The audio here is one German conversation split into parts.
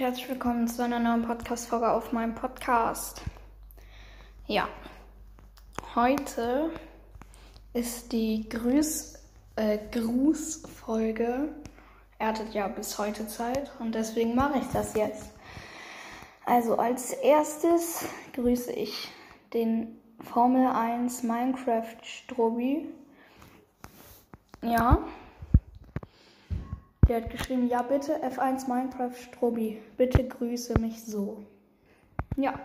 herzlich willkommen zu einer neuen Podcast-Folge auf meinem Podcast. Ja, heute ist die Grüß, äh, Grußfolge. Er hattet ja bis heute Zeit und deswegen mache ich das jetzt. Also als erstes grüße ich den Formel 1 Minecraft Strobi. Ja. Der hat geschrieben, ja bitte F1 Minecraft Strobi, bitte grüße mich so. Ja,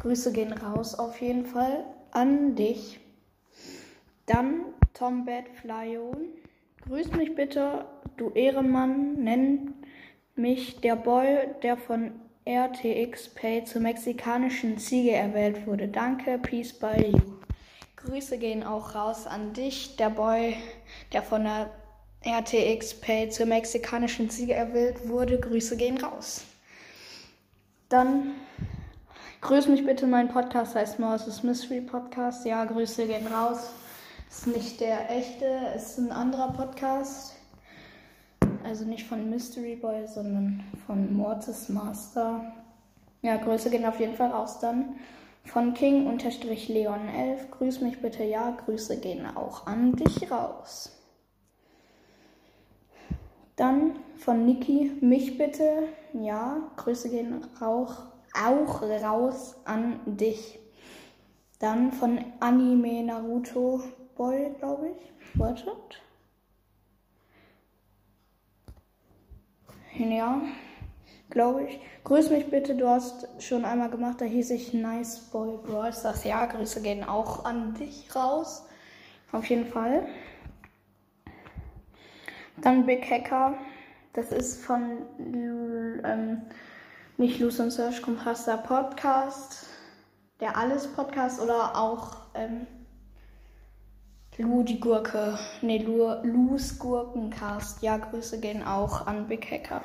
Grüße gehen raus auf jeden Fall an dich. Dann Tom Bad Flyon. Grüß mich bitte, du Ehrenmann, nenn mich der Boy, der von RTX Pay zur mexikanischen Ziege erwählt wurde. Danke, peace by you. Grüße gehen auch raus an dich, der Boy, der von der RTX Pay zur mexikanischen Ziege erwählt wurde. Grüße gehen raus. Dann grüß mich bitte, mein Podcast heißt Moses Mystery Podcast. Ja, Grüße gehen raus. Ist nicht der echte, ist ein anderer Podcast. Also nicht von Mystery Boy, sondern von Mortis Master. Ja, Grüße gehen auf jeden Fall raus dann. Von King-Leon11. Grüß mich bitte, ja, Grüße gehen auch an dich raus. Dann von Niki, mich bitte. Ja, Grüße gehen auch, auch raus an dich. Dann von Anime Naruto Boy, glaube ich. Wartet. Ja, glaube ich. Grüß mich bitte, du hast schon einmal gemacht, da hieß ich Nice Boy Brawl Das Ja, Grüße gehen auch an dich raus. Auf jeden Fall. Dann Big Hacker. Das ist von ähm, nicht Loose and Search Compressor Podcast. Der Alles Podcast oder auch ähm, Lu die Gurke. Ne, Lu, Lu's Gurkencast. Ja, Grüße gehen auch an Big Hacker.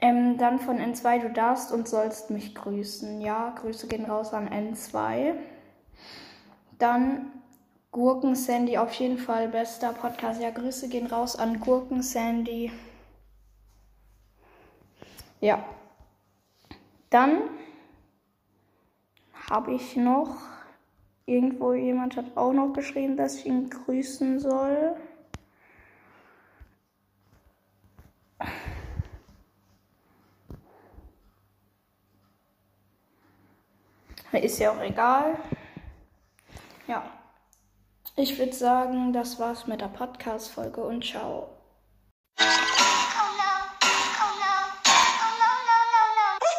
Ähm, dann von N2, du darfst und sollst mich grüßen. Ja, Grüße gehen raus an N2. Dann Gurken Sandy auf jeden Fall bester Podcast. Ja, Grüße gehen raus an Gurken Sandy. Ja. Dann habe ich noch irgendwo jemand hat auch noch geschrieben, dass ich ihn grüßen soll. Ist ja auch egal. Ja. Ich würde sagen, das war's mit der Podcast-Folge und ciao.